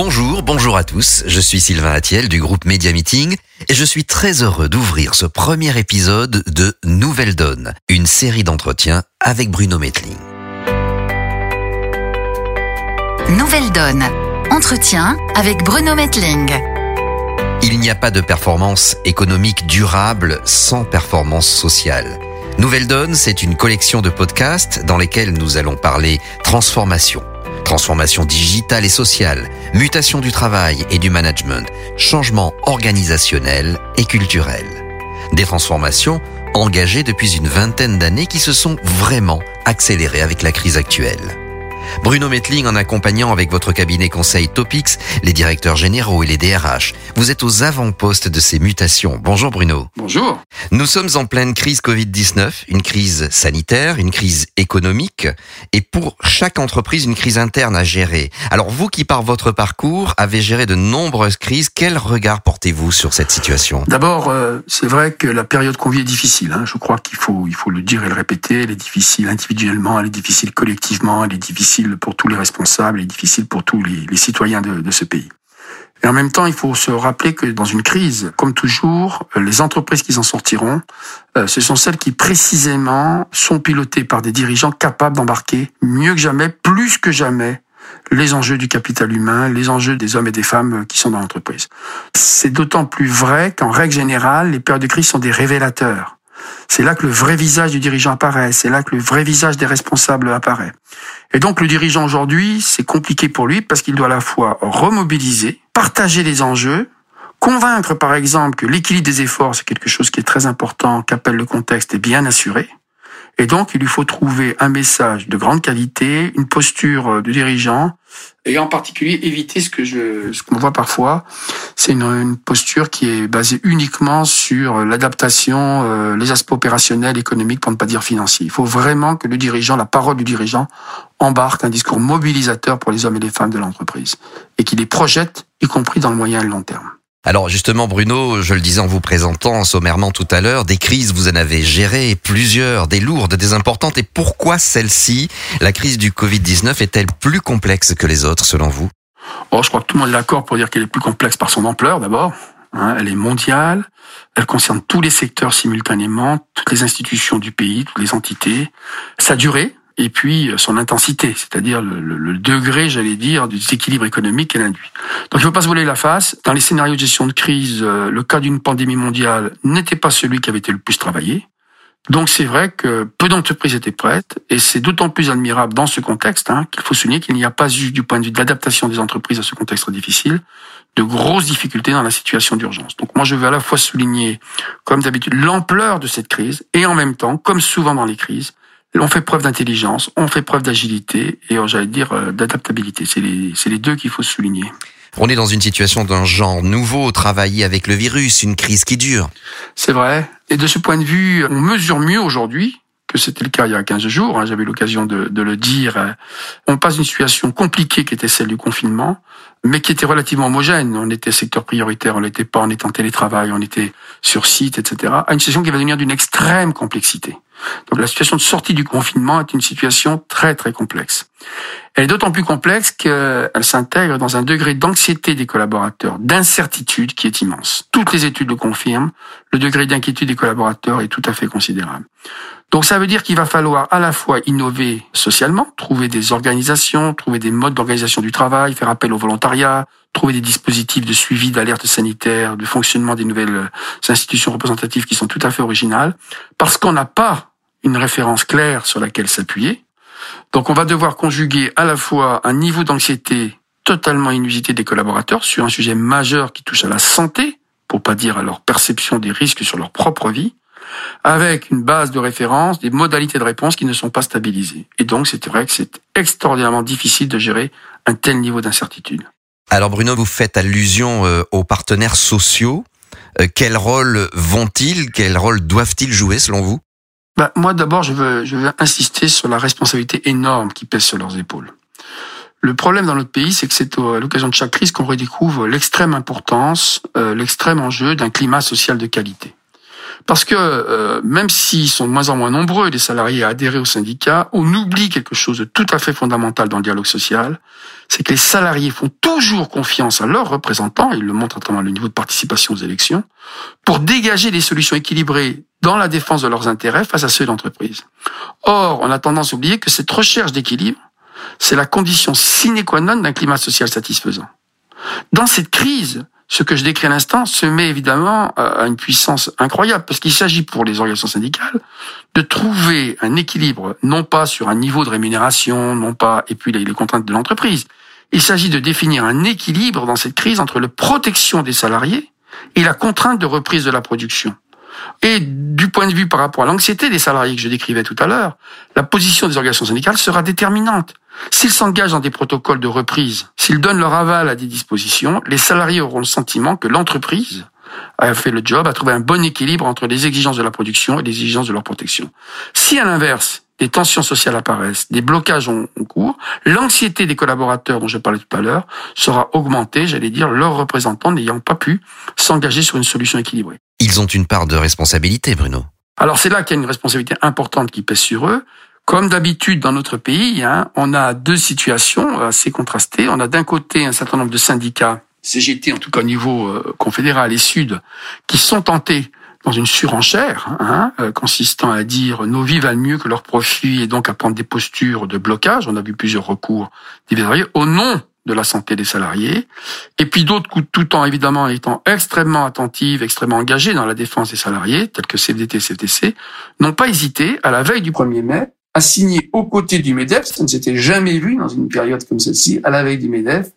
Bonjour, bonjour à tous, je suis Sylvain Atiel du groupe Media Meeting et je suis très heureux d'ouvrir ce premier épisode de Nouvelle Donne, une série d'entretiens avec Bruno Metling. Nouvelle Donne, entretien avec Bruno Metling. Il n'y a pas de performance économique durable sans performance sociale. Nouvelle Donne, c'est une collection de podcasts dans lesquels nous allons parler transformation Transformation digitale et sociale, mutation du travail et du management, changement organisationnel et culturel. Des transformations engagées depuis une vingtaine d'années qui se sont vraiment accélérées avec la crise actuelle. Bruno Metling en accompagnant avec votre cabinet conseil Topix, les directeurs généraux et les DRH. Vous êtes aux avant-postes de ces mutations. Bonjour Bruno. Bonjour. Nous sommes en pleine crise Covid-19, une crise sanitaire, une crise économique et pour chaque entreprise une crise interne à gérer. Alors vous qui par votre parcours avez géré de nombreuses crises, quel regard portez-vous sur cette situation? D'abord, euh, c'est vrai que la période qu'on vit est difficile. Hein. Je crois qu'il faut, il faut le dire et le répéter. Elle est difficile individuellement, elle est difficile collectivement, elle est difficile pour tous les responsables et difficile pour tous les, citoyens de, de ce pays. Et en même temps, il faut se rappeler que dans une crise, comme toujours, les entreprises qui s'en sortiront, euh, ce sont celles qui précisément sont pilotées par des dirigeants capables d'embarquer mieux que jamais, plus que jamais, les enjeux du capital humain, les enjeux des hommes et des femmes qui sont dans l'entreprise. C'est d'autant plus vrai qu'en règle générale, les périodes de crise sont des révélateurs. C'est là que le vrai visage du dirigeant apparaît, c'est là que le vrai visage des responsables apparaît. Et donc le dirigeant aujourd'hui, c'est compliqué pour lui parce qu'il doit à la fois remobiliser, partager les enjeux, convaincre par exemple que l'équilibre des efforts, c'est quelque chose qui est très important, qu'appelle le contexte, est bien assuré, et donc, il lui faut trouver un message de grande qualité, une posture de dirigeant, et en particulier éviter ce que je, ce qu'on voit parfois, c'est une, posture qui est basée uniquement sur l'adaptation, euh, les aspects opérationnels, économiques, pour ne pas dire financiers. Il faut vraiment que le dirigeant, la parole du dirigeant, embarque un discours mobilisateur pour les hommes et les femmes de l'entreprise, et qu'il les projette, y compris dans le moyen et le long terme. Alors justement Bruno, je le disais en vous présentant sommairement tout à l'heure, des crises vous en avez géré plusieurs, des lourdes, des importantes, et pourquoi celle-ci, la crise du Covid-19, est-elle plus complexe que les autres selon vous? Oh, je crois que tout le monde est d'accord pour dire qu'elle est plus complexe par son ampleur d'abord. Hein, elle est mondiale, elle concerne tous les secteurs simultanément, toutes les institutions du pays, toutes les entités. Sa durée, et puis euh, son intensité, c'est-à-dire le, le, degré, j'allais dire, du déséquilibre économique qu'elle induit. Donc il ne faut pas se voler la face. Dans les scénarios de gestion de crise, euh, le cas d'une pandémie mondiale n'était pas celui qui avait été le plus travaillé. Donc c'est vrai que peu d'entreprises étaient prêtes, et c'est d'autant plus admirable dans ce contexte hein, qu'il faut souligner qu'il n'y a pas eu, du point de vue de l'adaptation des entreprises à ce contexte difficile, de grosses difficultés dans la situation d'urgence. Donc moi je veux à la fois souligner, comme d'habitude, l'ampleur de cette crise, et en même temps, comme souvent dans les crises, on fait preuve d'intelligence, on fait preuve d'agilité et j'allais dire euh, d'adaptabilité. C'est les, les deux qu'il faut souligner. On est dans une situation d'un genre nouveau, travailler avec le virus, une crise qui dure. C'est vrai. Et de ce point de vue, on mesure mieux aujourd'hui que c'était le cas il y a 15 jours, hein, j'avais l'occasion de, de, le dire. On passe d'une situation compliquée qui était celle du confinement, mais qui était relativement homogène. On était secteur prioritaire, on n'était pas, on était en télétravail, on était sur site, etc. À une situation qui va devenir d'une extrême complexité. Donc la situation de sortie du confinement est une situation très très complexe. Elle est d'autant plus complexe qu'elle s'intègre dans un degré d'anxiété des collaborateurs, d'incertitude qui est immense. Toutes les études le confirment, le degré d'inquiétude des collaborateurs est tout à fait considérable. Donc ça veut dire qu'il va falloir à la fois innover socialement, trouver des organisations, trouver des modes d'organisation du travail, faire appel au volontariat, trouver des dispositifs de suivi d'alerte sanitaire, de fonctionnement des nouvelles institutions représentatives qui sont tout à fait originales, parce qu'on n'a pas une référence claire sur laquelle s'appuyer. Donc on va devoir conjuguer à la fois un niveau d'anxiété totalement inusité des collaborateurs sur un sujet majeur qui touche à la santé, pour pas dire à leur perception des risques sur leur propre vie, avec une base de référence, des modalités de réponse qui ne sont pas stabilisées. Et donc, c'est vrai que c'est extraordinairement difficile de gérer un tel niveau d'incertitude. Alors Bruno, vous faites allusion euh, aux partenaires sociaux. Euh, quel rôle vont-ils, quel rôle doivent-ils jouer selon vous? Bah, Moi d'abord, je veux, je veux insister sur la responsabilité énorme qui pèse sur leurs épaules. Le problème dans notre pays, c'est que c'est à l'occasion de chaque crise qu'on redécouvre l'extrême importance, euh, l'extrême enjeu d'un climat social de qualité. Parce que euh, même s'ils sont de moins en moins nombreux, les salariés à adhérer au syndicat, on oublie quelque chose de tout à fait fondamental dans le dialogue social, c'est que les salariés font toujours confiance à leurs représentants, ils le montrent à travers le niveau de participation aux élections, pour dégager des solutions équilibrées dans la défense de leurs intérêts face à ceux d'entreprise. Or, on a tendance à oublier que cette recherche d'équilibre, c'est la condition sine qua non d'un climat social satisfaisant. Dans cette crise, ce que je décris à l'instant se met évidemment à une puissance incroyable, parce qu'il s'agit pour les organisations syndicales de trouver un équilibre, non pas sur un niveau de rémunération, non pas, et puis les contraintes de l'entreprise. Il s'agit de définir un équilibre dans cette crise entre la protection des salariés et la contrainte de reprise de la production. Et du point de vue par rapport à l'anxiété des salariés que je décrivais tout à l'heure, la position des organisations syndicales sera déterminante. S'ils s'engagent dans des protocoles de reprise, s'ils donnent leur aval à des dispositions, les salariés auront le sentiment que l'entreprise a fait le job, a trouvé un bon équilibre entre les exigences de la production et les exigences de leur protection. Si à l'inverse, des tensions sociales apparaissent, des blocages ont cours, l'anxiété des collaborateurs dont je parlais tout à l'heure sera augmentée, j'allais dire, leurs représentants n'ayant pas pu s'engager sur une solution équilibrée. Ils ont une part de responsabilité, Bruno. Alors c'est là qu'il y a une responsabilité importante qui pèse sur eux. Comme d'habitude dans notre pays, hein, on a deux situations assez contrastées. On a d'un côté un certain nombre de syndicats, CGT en tout cas au niveau euh, confédéral et sud, qui sont tentés dans une surenchère hein, euh, consistant à dire nos vies valent mieux que leurs profits et donc à prendre des postures de blocage. On a vu plusieurs recours divers au nom de la santé des salariés. Et puis d'autres, tout en évidemment étant extrêmement attentives, extrêmement engagées dans la défense des salariés, tels que CFDT, CFTC, n'ont pas hésité, à la veille du 1er mai, à signer aux côtés du MEDEF, ça ne s'était jamais vu dans une période comme celle-ci, à la veille du MEDEF,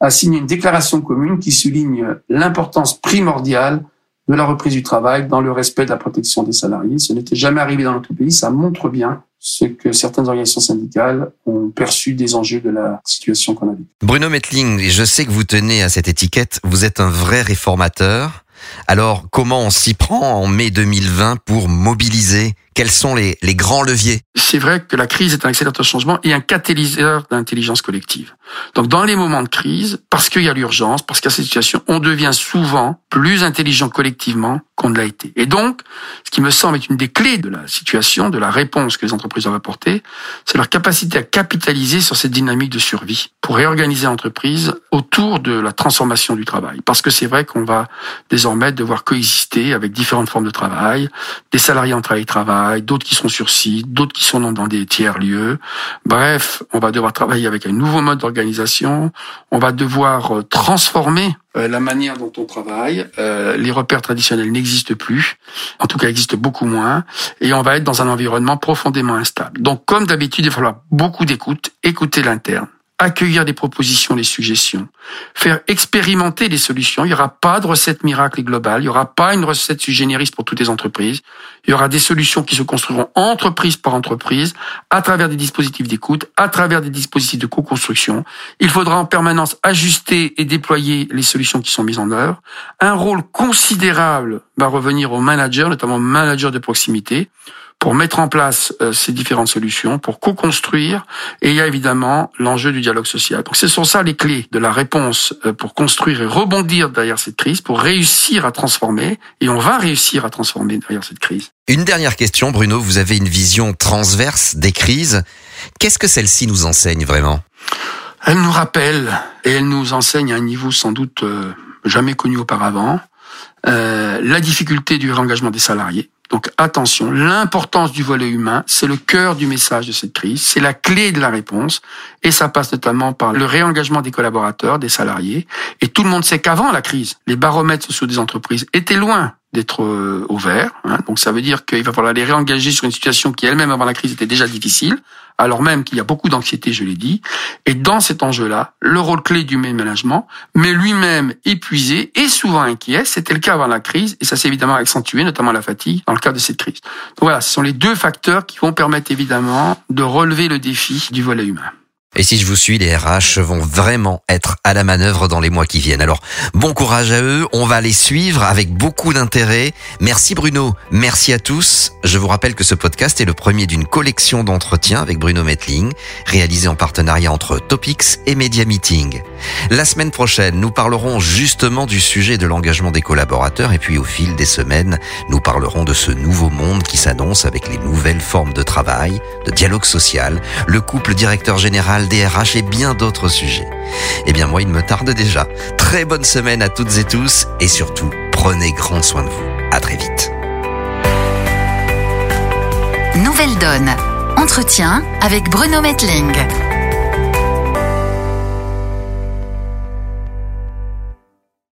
à signer une déclaration commune qui souligne l'importance primordiale de la reprise du travail dans le respect de la protection des salariés. Ce n'était jamais arrivé dans notre pays. Ça montre bien ce que certaines organisations syndicales ont perçu des enjeux de la situation qu'on a vécue. Bruno Metling, je sais que vous tenez à cette étiquette. Vous êtes un vrai réformateur. Alors, comment on s'y prend en mai 2020 pour mobiliser quels sont les, les grands leviers? C'est vrai que la crise est un accélérateur de changement et un catalyseur d'intelligence collective. Donc dans les moments de crise, parce qu'il y a l'urgence, parce qu'il y a cette situation, on devient souvent plus intelligent collectivement qu'on ne l'a été. Et donc, ce qui me semble être une des clés de la situation, de la réponse que les entreprises doivent apporter, c'est leur capacité à capitaliser sur cette dynamique de survie pour réorganiser l'entreprise autour de la transformation du travail. Parce que c'est vrai qu'on va désormais devoir coexister avec différentes formes de travail, des salariés en travail-travail, d'autres qui sont sur site, d'autres qui sont dans, des tiers lieux. Bref, on va devoir travailler avec un nouveau mode d'organisation. On va devoir euh, transformer euh, la manière dont on travaille. Euh, les repères traditionnels n'existent plus, en tout cas existent beaucoup moins, et on va être dans un environnement profondément instable. Donc, comme d'habitude, il va falloir beaucoup d'écoute, écouter l'interne accueillir des propositions, des suggestions, faire expérimenter des solutions. Il n'y aura pas de recette miracle et globale, il n'y aura pas une recette génériste pour toutes les entreprises. Il y aura des solutions qui se construiront entreprise par entreprise, à travers des dispositifs d'écoute, à travers des dispositifs de co-construction. Il faudra en permanence ajuster et déployer les solutions qui sont mises en œuvre. Un rôle considérable va revenir aux managers, notamment managers de proximité, pour mettre en place euh, ces différentes solutions, pour co-construire. Et il y a évidemment l'enjeu du dialogue social. Donc ce sont ça les clés de la réponse euh, pour construire et rebondir derrière cette crise, pour réussir à transformer. Et on va réussir à transformer derrière cette crise. Une dernière question, Bruno. Vous avez une vision transverse des crises. Qu'est-ce que celle-ci nous enseigne vraiment? Elle nous rappelle et elle nous enseigne à un niveau sans doute euh, jamais connu auparavant euh, la difficulté du réengagement des salariés donc attention, l'importance du volet humain, c'est le cœur du message de cette crise, c'est la clé de la réponse, et ça passe notamment par le réengagement des collaborateurs, des salariés. Et tout le monde sait qu'avant la crise, les baromètres sociaux des entreprises étaient loin d'être euh, au vert. Hein. Donc ça veut dire qu'il va falloir les réengager sur une situation qui elle-même avant la crise était déjà difficile, alors même qu'il y a beaucoup d'anxiété, je l'ai dit. Et dans cet enjeu-là, le rôle clé du management, mais lui-même épuisé et souvent inquiet, c'était le cas avant la crise, et ça s'est évidemment accentué, notamment la fatigue, dans le cadre de cette crise. Donc voilà, ce sont les deux facteurs qui vont permettre évidemment de relever le défi du volet humain. Et si je vous suis, les RH vont vraiment être à la manœuvre dans les mois qui viennent. Alors, bon courage à eux, on va les suivre avec beaucoup d'intérêt. Merci Bruno, merci à tous. Je vous rappelle que ce podcast est le premier d'une collection d'entretiens avec Bruno Metling, réalisé en partenariat entre Topics et Media Meeting. La semaine prochaine, nous parlerons justement du sujet de l'engagement des collaborateurs et puis au fil des semaines, nous parlerons de ce nouveau monde qui s'annonce avec les nouvelles formes de travail, de dialogue social, le couple directeur général DRH et bien d'autres sujets. Eh bien moi, il me tarde déjà. Très bonne semaine à toutes et tous et surtout, prenez grand soin de vous. À très vite. Nouvelle Donne. Entretien avec Bruno Metling.